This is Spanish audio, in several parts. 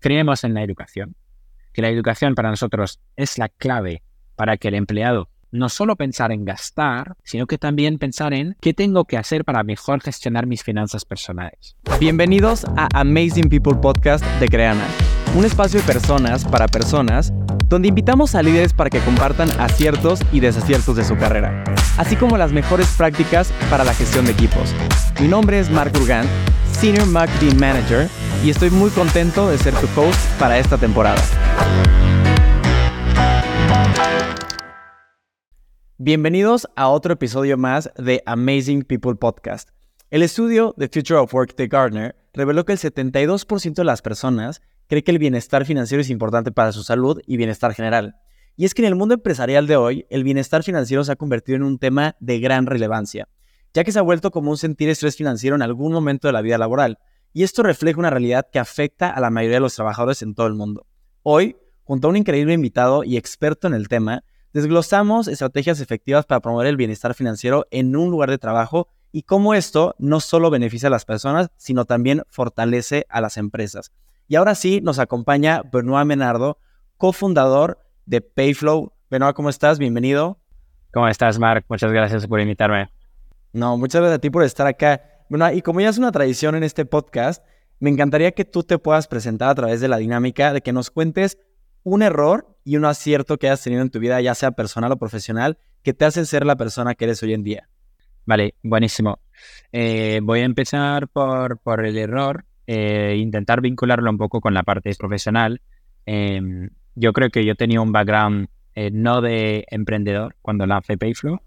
creemos en la educación, que la educación para nosotros es la clave para que el empleado no solo pensar en gastar, sino que también pensar en qué tengo que hacer para mejor gestionar mis finanzas personales. Bienvenidos a Amazing People Podcast de Creana, un espacio de personas para personas donde invitamos a líderes para que compartan aciertos y desaciertos de su carrera, así como las mejores prácticas para la gestión de equipos. Mi nombre es Mark Urgan, Senior Marketing Manager, y estoy muy contento de ser tu host para esta temporada. Bienvenidos a otro episodio más de Amazing People Podcast. El estudio The Future of Work de Gartner reveló que el 72% de las personas cree que el bienestar financiero es importante para su salud y bienestar general. Y es que en el mundo empresarial de hoy, el bienestar financiero se ha convertido en un tema de gran relevancia, ya que se ha vuelto como un sentir estrés financiero en algún momento de la vida laboral. Y esto refleja una realidad que afecta a la mayoría de los trabajadores en todo el mundo. Hoy, junto a un increíble invitado y experto en el tema, Desglosamos estrategias efectivas para promover el bienestar financiero en un lugar de trabajo y cómo esto no solo beneficia a las personas, sino también fortalece a las empresas. Y ahora sí nos acompaña Benoit Menardo, cofundador de Payflow. Benoit, ¿cómo estás? Bienvenido. ¿Cómo estás, Mark? Muchas gracias por invitarme. No, muchas gracias a ti por estar acá. Bueno, y como ya es una tradición en este podcast, me encantaría que tú te puedas presentar a través de la dinámica de que nos cuentes un error y un acierto que has tenido en tu vida, ya sea personal o profesional, que te hacen ser la persona que eres hoy en día. Vale, buenísimo. Eh, voy a empezar por, por el error, eh, intentar vincularlo un poco con la parte profesional. Em, yo creo que yo tenía un background eh, no de emprendedor cuando lancé Payflow.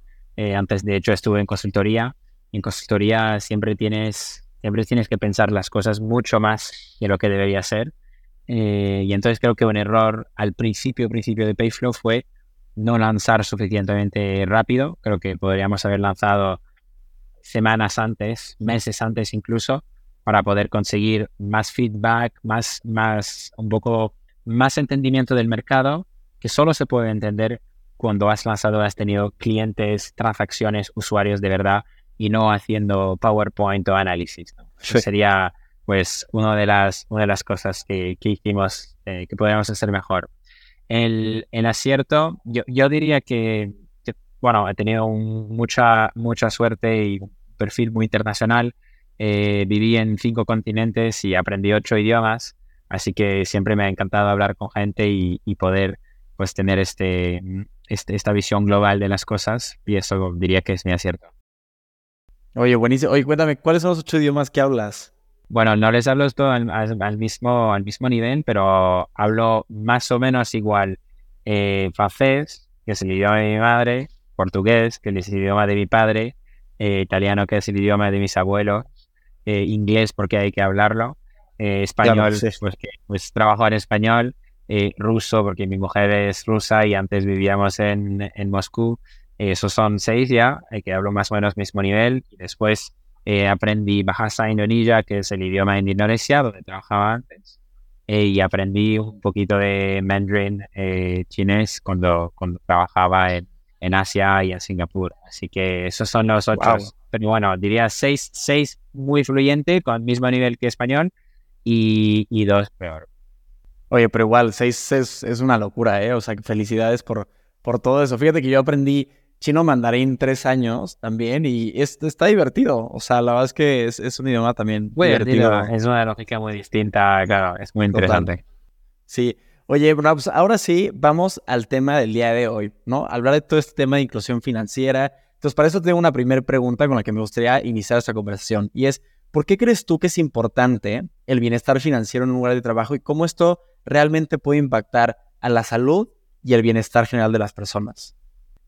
antes, de hecho, estuve en consultoría. En consultoría siempre tienes, siempre tienes que pensar las cosas mucho más de lo que debería ser. Eh, y entonces creo que un error al principio, principio de Payflow fue no lanzar suficientemente rápido. Creo que podríamos haber lanzado semanas antes, meses antes incluso, para poder conseguir más feedback, más, más, un poco más entendimiento del mercado, que solo se puede entender cuando has lanzado, has tenido clientes, transacciones, usuarios de verdad y no haciendo PowerPoint o análisis. Eso sería pues una de las, una de las cosas que, que hicimos eh, que podríamos hacer mejor. El, el acierto, yo, yo diría que, bueno, he tenido mucha, mucha suerte y un perfil muy internacional. Eh, viví en cinco continentes y aprendí ocho idiomas, así que siempre me ha encantado hablar con gente y, y poder pues tener este, este, esta visión global de las cosas y eso diría que es mi acierto. Oye, buenísimo. Oye, cuéntame, ¿cuáles son los ocho idiomas que hablas? Bueno, no les hablo todo al, mismo, al mismo nivel, pero hablo más o menos igual eh, francés, que es el idioma de mi madre, portugués, que es el idioma de mi padre, eh, italiano, que es el idioma de mis abuelos, eh, inglés porque hay que hablarlo, español, pues, que, pues trabajo en español, ruso porque mi mujer es rusa y antes vivíamos en, en Moscú. esos son seis ya, que hablo más o menos mismo nivel, y después eh, aprendí Bahasa Indonesia, que es el idioma en Indonesia, donde trabajaba antes. Eh, y aprendí un poquito de mandarín eh, chinés cuando, cuando trabajaba en, en, Asia y en Singapur. Así que esos son los ocho. Pero bueno, diría seis, seis muy fluyente, con el mismo nivel que español, y, y dos peor. Oye, pero igual, seis es, es, una locura, ¿eh? O sea, felicidades por, por todo eso. Fíjate que yo aprendí chino mandarín tres años también y está divertido. O sea, la verdad es que es, un idioma también muy divertido. Es una lógica muy distinta, claro, es muy interesante. Sí. Oye, pues ahora sí, vamos al tema del día de hoy, ¿no? Hablar de todo este tema de inclusión financiera. Entonces, para eso tengo una primera pregunta con la que me gustaría iniciar esta conversación y es, ¿por qué crees tú que es importante el bienestar financiero en un lugar de trabajo y cómo esto realmente puede impactar a la salud y el bienestar general de las personas?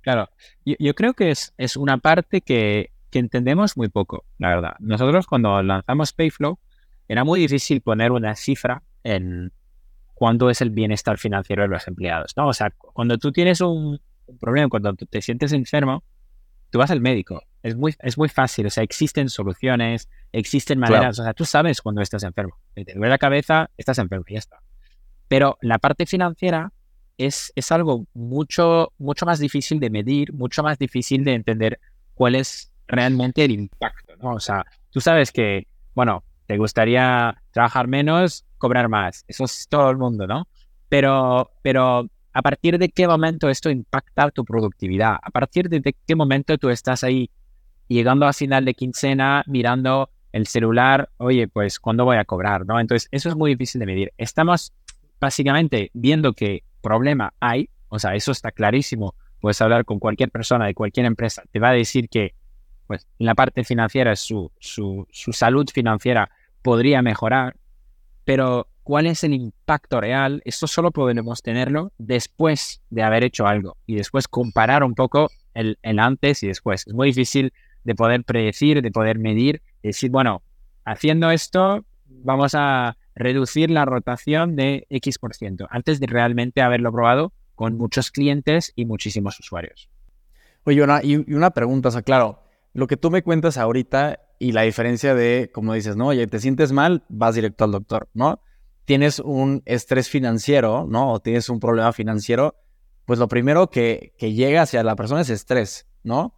Claro, yo, creo que es, es una parte que, que, entendemos muy poco, la verdad. Nosotros cuando lanzamos Payflow era muy difícil poner una cifra en cuánto es el bienestar financiero de los empleados. O sea, cuando tú tienes un, problema, cuando te sientes enfermo, tú vas al médico. Es muy, es muy fácil, o sea, existen soluciones, existen maneras, o sea, tú sabes cuando estás enfermo. Te duele la cabeza, estás enfermo y ya está. Pero la parte financiera es, es algo mucho, mucho más difícil de medir, mucho más difícil de entender cuál es realmente el impacto, ¿no? O sea, tú sabes que, bueno, te gustaría trabajar menos cobrar más. Eso es todo el mundo, ¿no? Pero, pero a partir de qué momento esto impacta tu productividad, a partir de qué momento tú estás ahí llegando a final de quincena mirando el celular, oye, pues ¿cuándo voy a cobrar? ¿no? Entonces, eso es muy difícil de medir. Estamos básicamente viendo que problema hay, o sea, eso está clarísimo. Puedes hablar con cualquier persona de cualquier empresa, te va a decir que pues, en la parte financiera su, su, su salud financiera podría mejorar, pero ¿cuál es el impacto real? Esto solo podemos tenerlo después de haber hecho algo y después comparar un poco el, antes y después. Es muy difícil de poder predecir, de poder medir, decir, bueno, haciendo esto vamos a reducir la rotación de X% antes de realmente haberlo probado con muchos clientes y muchísimos usuarios. Oye, una, y una pregunta, o sea, claro, lo que tú me cuentas ahorita y la diferencia de, como dices, no, oye, te sientes mal, vas directo al doctor, ¿no? Tienes un estrés financiero, ¿no? O tienes un problema financiero, pues lo primero que, llega hacia la persona es estrés, ¿no?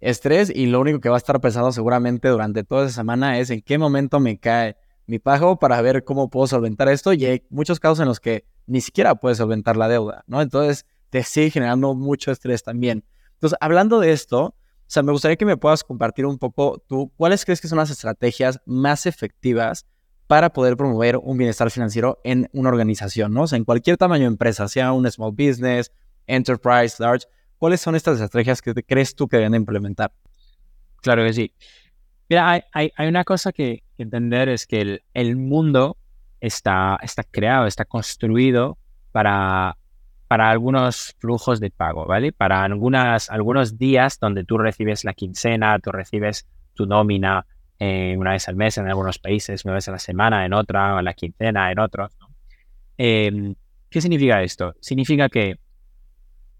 estrés y lo único que va a estar pensando seguramente durante toda esa semana es en qué momento me cae mi pago para ver cómo puedo solventar esto y hay muchos casos en los que ni siquiera puedes solventar la deuda, ¿no? Entonces te sigue generando mucho estrés también. Entonces, hablando de esto, o sea, me gustaría que me puedas compartir un poco tú, ¿cuáles crees que son las estrategias más efectivas para poder promover un bienestar financiero en una organización, ¿no? O sea, en cualquier tamaño de empresa, sea un small business, enterprise, large, ¿Cuáles son estas estrategias que crees tú que deben implementar? Claro que sí. Mira, hay, una cosa que, entender, es que el, mundo está, está creado, está construido para, para algunos flujos de pago, ¿vale? Para algunas, algunos días donde tú recibes la quincena, tú recibes tu nómina eh, una vez al mes en algunos países, una vez a la semana en otra, o la quincena en otros. Em, ¿Qué significa esto? Significa que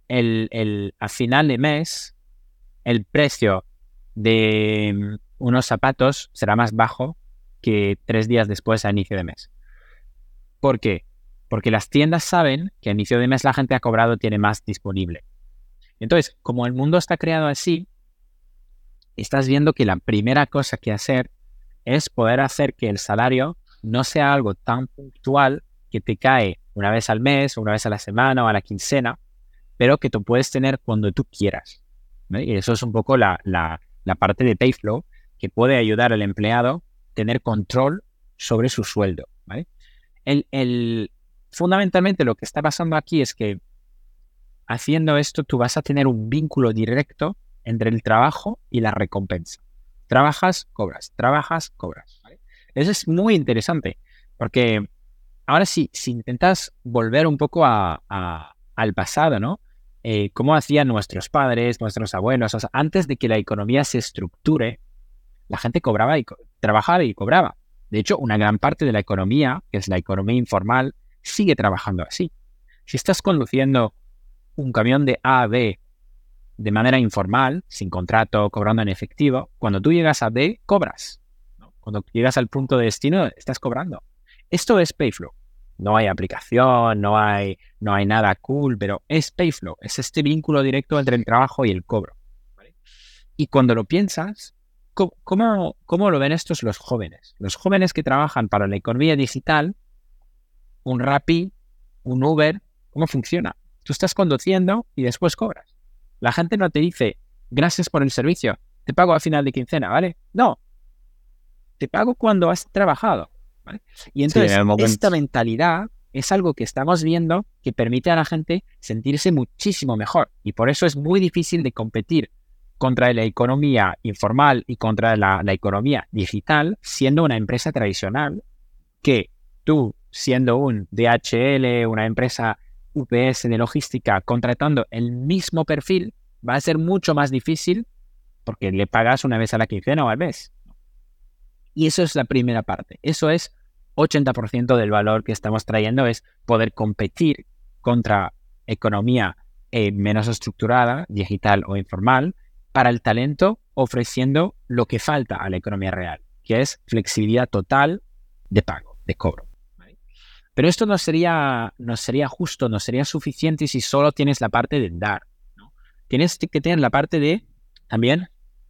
el, el, a final de mes el precio de mm, unos zapatos será más bajo que tres días después a inicio de mes. ¿Por qué? Porque las tiendas saben que a inicio de mes la gente ha cobrado tiene más disponible. Entonces, como el mundo está creado así, estás viendo que la primera cosa que hacer es poder hacer que el salario no sea algo tan puntual que te cae una vez al mes, una vez a la semana o a la quincena, pero que tú puedes tener cuando tú quieras. Y eso es un poco la, la, parte de Payflow que puede ayudar al empleado a tener control sobre su sueldo. El, el, fundamentalmente lo que está pasando aquí es que haciendo esto tú vas a tener un vínculo directo entre el trabajo y la recompensa. Trabajas, cobras, trabajas, cobras. Eso es muy interesante porque ahora sí, si intentas volver un poco a, al pasado, ¿no? eh, cómo hacían nuestros padres, nuestros abuelos. O antes de que la economía se estructure, la gente cobraba y trabajaba y cobraba. De hecho, una gran parte de la economía, que es la economía informal, sigue trabajando así. Si estás conduciendo un camión de A a B de manera informal, sin contrato, cobrando en efectivo, cuando tú llegas a B, cobras. Cuando llegas al punto de destino, estás cobrando. Esto es Payflow no hay aplicación, no hay, no hay nada cool, pero es Payflow, es este vínculo directo entre el trabajo y el cobro. Y cuando lo piensas, ¿cómo, ¿cómo, lo ven estos los jóvenes? Los jóvenes que trabajan para la economía digital, un Rappi, un Uber, ¿cómo funciona? Tú estás conduciendo y después cobras. La gente no te dice, gracias por el servicio, te pago a final de quincena, ¿vale? No, te pago cuando has trabajado. Y entonces, esta mentalidad es algo que estamos viendo que permite a la gente sentirse muchísimo mejor. Y por eso es muy difícil de competir contra la economía informal y contra la, economía digital, siendo una empresa tradicional, que tú, siendo un DHL, una empresa UPS de logística, contratando el mismo perfil, va a ser mucho más difícil porque le pagas una vez a la quincena o al mes. Y eso es la primera parte. Eso es 80% del valor que estamos trayendo es poder competir contra economía eh, menos estructurada, digital o informal, para el talento ofreciendo lo que falta a la economía real, que es flexibilidad total de pago, de cobro. Pero esto no sería, no sería justo, no sería suficiente si solo tienes la parte de dar. Tienes que tener la parte de también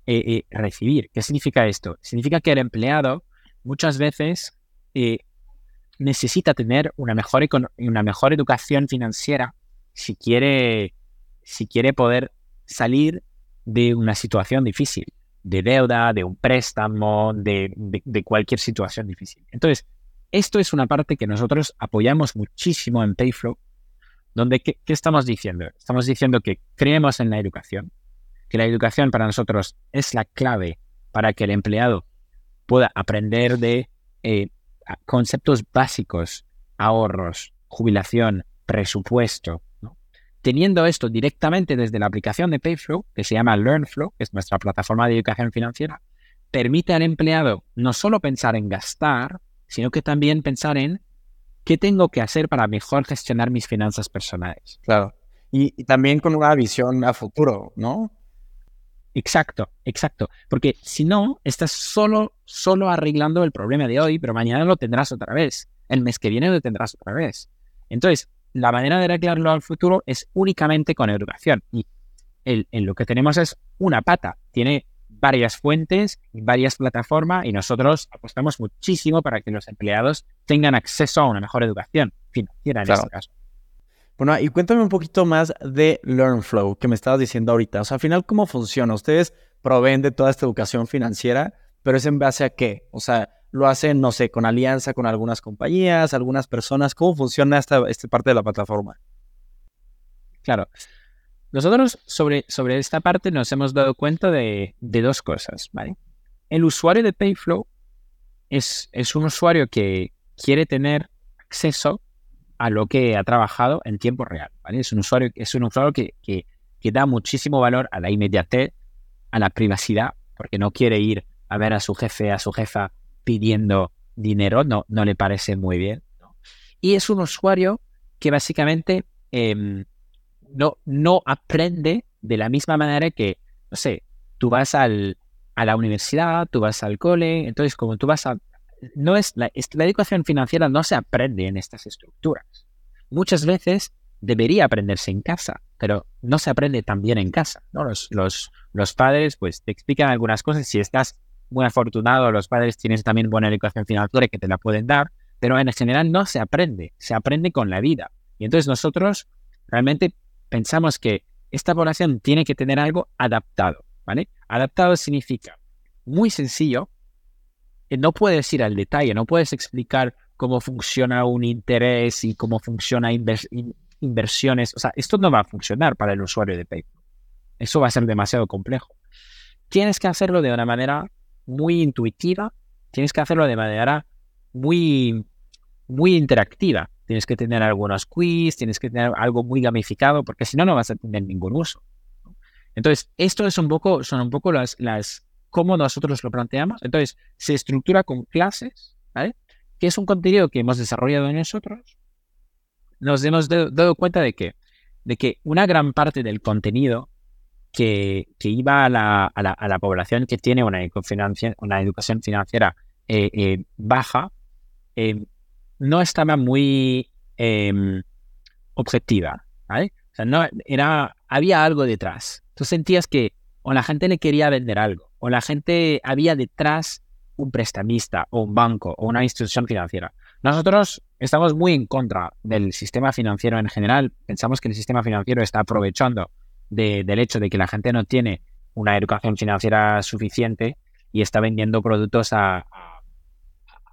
eh, eh, recibir. ¿Qué significa esto? Significa que el empleado muchas veces necesita tener una mejor, una mejor educación financiera si quiere, si quiere poder salir de una situación difícil, de deuda, de un préstamo, de, cualquier situación difícil. Entonces, esto es una parte que nosotros apoyamos muchísimo en Payflow, donde ¿qué, ¿qué, estamos diciendo? Estamos diciendo que creemos en la educación, que la educación para nosotros es la clave para que el empleado pueda aprender de eh, conceptos básicos, ahorros, jubilación, presupuesto. Teniendo esto directamente desde la aplicación de Payflow, que se llama LearnFlow, que es nuestra plataforma de educación financiera, permite al empleado no solo pensar en gastar, sino que también pensar en qué tengo que hacer para mejor gestionar mis finanzas personales. Claro. Y, y también con una visión a futuro, ¿no? Exacto, exacto. Porque si no, estás solo, solo arreglando el problema de hoy, pero mañana lo tendrás otra vez. El mes que viene lo tendrás otra vez. Entonces, la manera de arreglarlo al futuro es únicamente con educación. Y el, en lo que tenemos es una pata. Tiene varias fuentes, varias plataformas y nosotros apostamos muchísimo para que los empleados tengan acceso a una mejor educación financiera en este caso. Bueno, y cuéntame un poquito más de LearnFlow que me estabas diciendo ahorita. O sea, al final, ¿cómo funciona? Ustedes proveen de toda esta educación financiera, pero es en base a qué? O sea, lo hacen, no sé, con alianza con algunas compañías, algunas personas. ¿Cómo funciona esta, esta parte de la plataforma? Claro. Nosotros sobre, sobre esta parte nos hemos dado cuenta de, dos cosas, ¿vale? El usuario de Payflow es, es un usuario que quiere tener acceso a lo que ha trabajado en tiempo real. Es un usuario, es un usuario que, que, da muchísimo valor a la inmediatez, a la privacidad, porque no quiere ir a ver a su jefe, a su jefa pidiendo dinero, no, no le parece muy bien. Y es un usuario que básicamente em, no, no aprende de la misma manera que, no sé, tú vas al, a la universidad, tú vas al cole, entonces como tú vas a, no es la, educación financiera no se aprende en estas estructuras. Muchas veces debería aprenderse en casa, pero no se aprende también en casa. ¿no? Los, los, los padres pues te explican algunas cosas. Si estás muy afortunado, los padres tienen también buena educación financiera que te la pueden dar, pero en general no se aprende, se aprende con la vida. Y entonces nosotros realmente pensamos que esta población tiene que tener algo adaptado, ¿vale? Adaptado significa muy sencillo, no puedes ir al detalle, no puedes explicar cómo funciona un interés y cómo funciona inversiones. O sea, esto no va a funcionar para el usuario de PayPal. Eso va a ser demasiado complejo. Tienes que hacerlo de una manera muy intuitiva, tienes que hacerlo de manera muy, muy interactiva. Tienes que tener algunos quiz, tienes que tener algo muy gamificado, porque si no, no vas a tener ningún uso. Entonces, esto es un poco, son un poco las, las, cómo nosotros lo planteamos. Entonces, se estructura con clases, ¿vale? Que es un contenido que hemos desarrollado nosotros. Nos hemos dado cuenta de que, de que una gran parte del contenido que, que iba a la, a, la, a la, población que tiene una, una educación financiera eh, eh, baja, eh, no estaba muy em, objetiva. O sea, no, era, había algo detrás. Tú sentías que o la gente le quería vender algo, o la gente había detrás un prestamista o un banco o una institución financiera. Nosotros estamos muy en contra del sistema financiero en general. Pensamos que el sistema financiero está aprovechando del hecho de que la gente no tiene una educación financiera suficiente y está vendiendo productos a,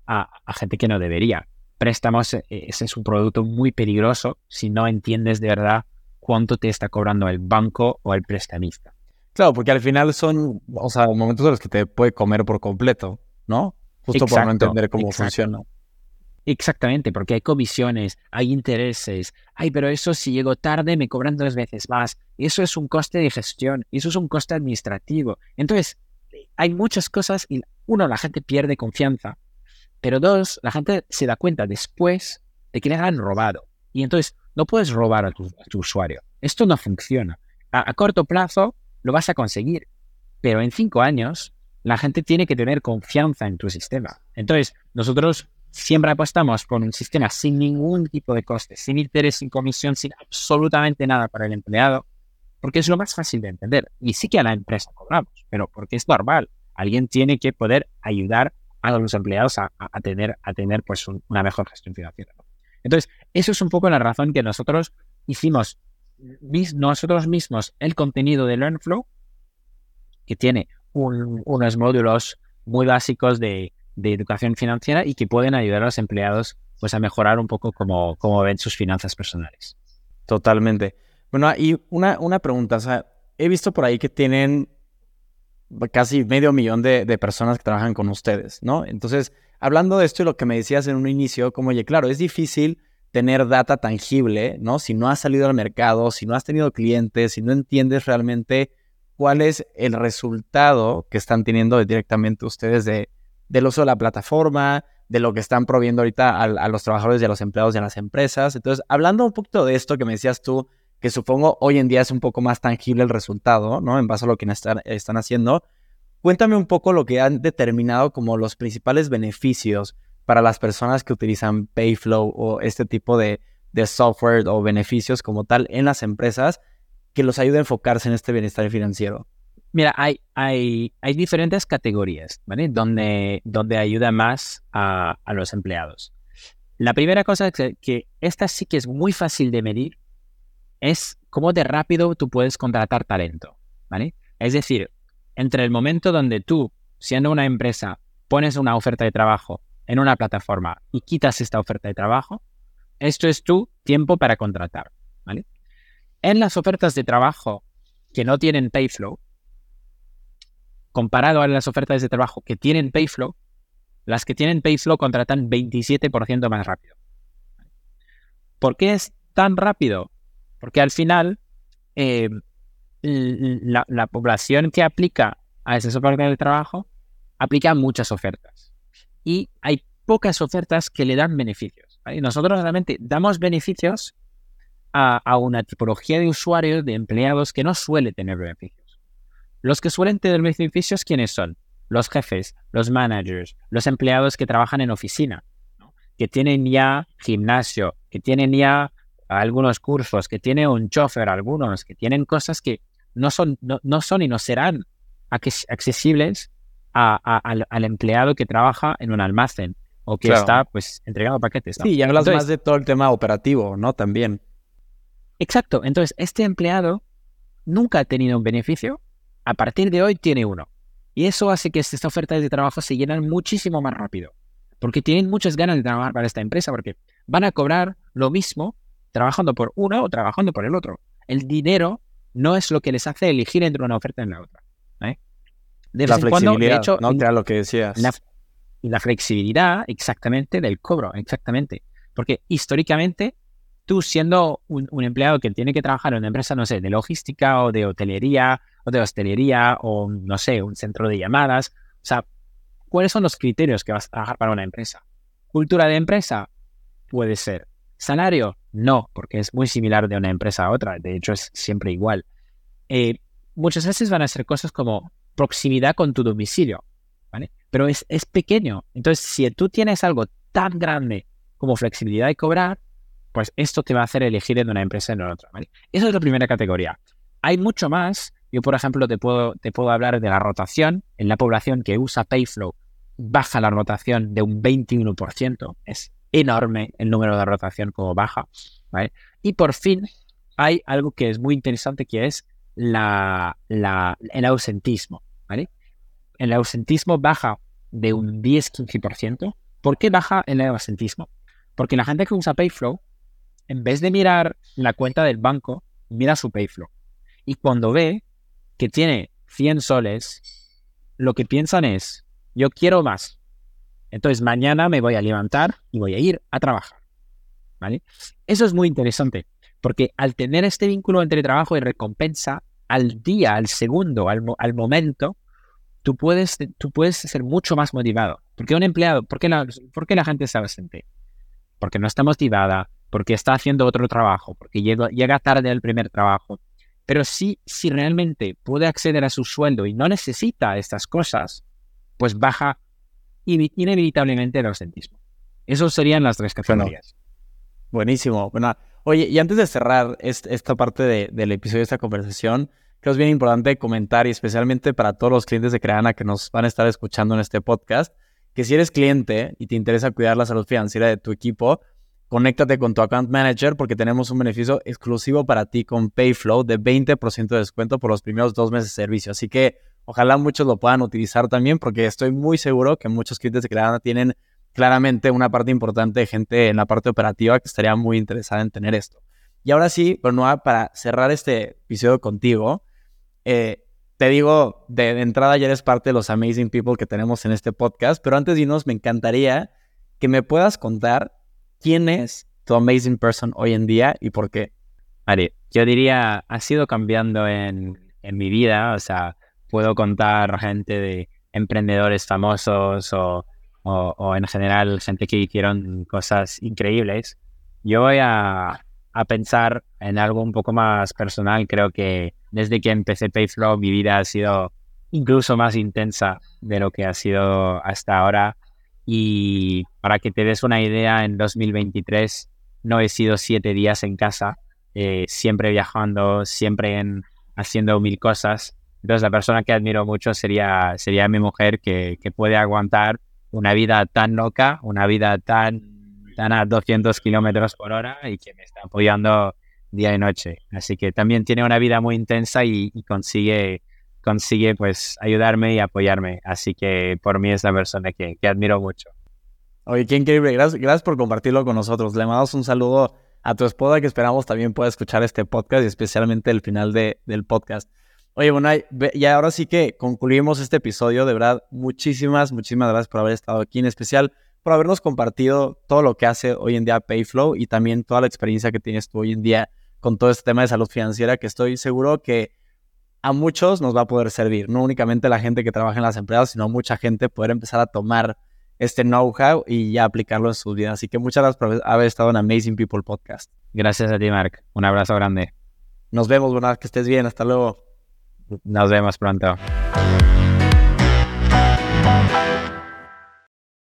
a, gente que no debería. Préstamos, e, ese es un producto muy peligroso si no entiendes de verdad cuánto te está cobrando el banco o el prestamista. Claro, porque al final son, o sea, momentos en los que te puede comer por completo, ¿no? Justo por no entender cómo funciona. Exactamente, porque hay comisiones, hay intereses, ay, pero eso si llego tarde me cobran tres veces más. Eso es un coste de gestión, eso es un coste administrativo. Entonces, hay muchas cosas y uno, la gente pierde confianza, pero dos, la gente se da cuenta después de que le han robado. Y entonces, no puedes robar a tu, usuario. Esto no funciona. a corto plazo, lo vas a conseguir. Pero en cinco años, la gente tiene que tener confianza en tu sistema. Entonces, nosotros siempre apostamos por un sistema sin ningún tipo de coste, sin interés, sin comisión, sin absolutamente nada para el empleado, porque es lo más fácil de entender. Y sí que a la empresa cobramos, pero porque es normal. Alguien tiene que poder ayudar a los empleados a, tener, a tener pues una mejor gestión financiera. Entonces, eso es un poco la razón que nosotros hicimos nosotros mismos el contenido de LearnFlow, que tiene unos módulos muy básicos de, educación financiera y que pueden ayudar a los empleados pues a mejorar un poco cómo, ven sus finanzas personales. Totalmente. Bueno, y una, una pregunta, o sea, he visto por ahí que tienen casi medio millón de, de, personas que trabajan con ustedes, ¿no? Entonces, hablando de esto y lo que me decías en un inicio, como, oye, claro, es difícil tener data tangible, ¿no? Si no has salido al mercado, si no has tenido clientes, si no entiendes realmente cuál es el resultado que están teniendo directamente ustedes de, del uso de la plataforma, de lo que están proviendo ahorita a, los trabajadores y a los empleados de las empresas. Entonces, hablando un poquito de esto que me decías tú, que supongo hoy en día es un poco más tangible el resultado, ¿no? En base a lo que están, están haciendo. Cuéntame un poco lo que han determinado como los principales beneficios para las personas que utilizan Payflow o este tipo de, software o beneficios como tal en las empresas que los ayude a enfocarse en este bienestar financiero? Mira, hay, hay, hay diferentes categorías, ¿vale? Donde, donde ayuda más a, los empleados. La primera cosa que, que esta sí que es muy fácil de medir es cómo de rápido tú puedes contratar talento, ¿vale? Es decir, entre el momento donde tú, siendo una empresa, pones una oferta de trabajo en una plataforma y quitas esta oferta de trabajo, esto es tu tiempo para contratar. ¿vale? En las ofertas de trabajo que no tienen Payflow, comparado a las ofertas de trabajo que tienen Payflow, las que tienen Payflow contratan 27% más rápido. ¿Por qué es tan rápido? Porque al final eh, la, la, población que aplica a esas ofertas de trabajo aplica muchas ofertas y hay pocas ofertas que le dan beneficios. Nosotros realmente damos beneficios a, una tipología de usuarios, de empleados que no suele tener beneficios. Los que suelen tener beneficios, ¿quiénes son? Los jefes, los managers, los empleados que trabajan en oficina, que tienen ya gimnasio, que tienen ya algunos cursos, que tienen un chofer, algunos, que tienen cosas que no son, no son y no serán accesibles al, empleado que trabaja en un almacén o que está pues entregando paquetes. Sí, y hablas más de todo el tema operativo, ¿no? También. Exacto. Entonces, este empleado nunca ha tenido un beneficio, a partir de hoy tiene uno. Y eso hace que estas ofertas de trabajo se llenan muchísimo más rápido. Porque tienen muchas ganas de trabajar para esta empresa, porque van a cobrar lo mismo trabajando por uno o trabajando por el otro. El dinero no es lo que les hace elegir entre una oferta y la otra la flexibilidad, hecho, ¿no? Que lo que decías. La, la flexibilidad, exactamente, del cobro, exactamente. Porque históricamente, tú siendo un, empleado que tiene que trabajar en una empresa, no sé, de logística o de hotelería o de hostelería o, no sé, un centro de llamadas, o sea, ¿cuáles son los criterios que vas a trabajar para una empresa? ¿Cultura de empresa? Puede ser. ¿Salario? No, porque es muy similar de una empresa a otra, de hecho es siempre igual. Eh, muchas veces van a ser cosas como proximidad con tu domicilio, ¿vale? Pero es, es pequeño. Entonces, si tú tienes algo tan grande como flexibilidad de cobrar, pues esto te va a hacer elegir en una empresa en otra, ¿vale? Esa es la primera categoría. Hay mucho más. Yo, por ejemplo, te puedo, te puedo hablar de la rotación. En la población que usa Payflow, baja la rotación de un 21%. Es enorme el número de rotación como baja, ¿vale? Y por fin, hay algo que es muy interesante que es la, el ausentismo. ¿vale? El ausentismo baja de un 10-15%. ¿Por qué baja el ausentismo? Porque la gente que usa Payflow, en vez de mirar la cuenta del banco, mira su Payflow. Y cuando ve que tiene 100 soles, lo que piensan es, yo quiero más. Entonces mañana me voy a levantar y voy a ir a trabajar. ¿Vale? Eso es muy interesante, porque al tener este vínculo entre trabajo y recompensa, al día, al segundo, al, momento, tú puedes, tú puedes ser mucho más motivado. Porque un empleado, ¿por qué la, ¿por la gente se ausente? Porque no está motivada, porque está haciendo otro trabajo, porque llega, tarde al primer trabajo. Pero si, si realmente puede acceder a su sueldo y no necesita estas cosas, pues baja inevitablemente el ausentismo. Esas serían las tres categorías. buenísimo. Bueno, Oye, y antes de cerrar esta parte del episodio de esta conversación, creo que es bien importante comentar, y especialmente para todos los clientes de Creana que nos van a estar escuchando en este podcast, que si eres cliente y te interesa cuidar la salud financiera de tu equipo, conéctate con tu account manager porque tenemos un beneficio exclusivo para ti con Payflow de 20% de descuento por los primeros dos meses de servicio. Así que ojalá muchos lo puedan utilizar también porque estoy muy seguro que muchos clientes de Creana tienen claramente una parte importante de gente en la parte operativa que estaría muy interesada en tener esto. Y ahora sí, Benoit, para cerrar este episodio contigo, eh, te digo, de, entrada ya eres parte de los amazing people que tenemos en este podcast, pero antes de irnos, me encantaría que me puedas contar quién es tu amazing person hoy en día y por qué. Vale, yo diría, ha sido cambiando en, mi vida, o sea, puedo contar gente de emprendedores famosos o, o, en general gente que hicieron cosas increíbles. Yo voy a, a pensar en algo un poco más personal. Creo que desde que empecé Payflow mi vida ha sido incluso más intensa de lo que ha sido hasta ahora. Y para que te des una idea, en 2023 no he sido siete días en casa, eh, siempre viajando, siempre en, haciendo mil cosas. Entonces la persona que admiro mucho sería, sería mi mujer que, que puede aguantar una vida tan loca, una vida tan están a 200 kilómetros por hora y que me está apoyando día y noche. Así que también tiene una vida muy intensa y, consigue, consigue pues ayudarme y apoyarme. Así que por mí es la persona que, admiro mucho. Oye, qué increíble. Gracias, gracias por compartirlo con nosotros. Le mandamos un saludo a tu esposa que esperamos también pueda escuchar este podcast y especialmente el final de, del podcast. Oye, bueno, y ahora sí que concluimos este episodio. De verdad, muchísimas, muchísimas gracias por haber estado aquí. En especial, por habernos compartido todo lo que hace hoy en día Payflow y también toda la experiencia que tienes tú hoy en día con todo este tema de salud financiera que estoy seguro que a muchos nos va a poder servir, no únicamente la gente que trabaja en las empresas, sino mucha gente poder empezar a tomar este know-how y ya aplicarlo en su vida. Así que muchas gracias por haber estado en Amazing People Podcast. Gracias a ti, Mark. Un abrazo grande. Nos vemos, buenas, que estés bien. Hasta luego. Nos vemos pronto.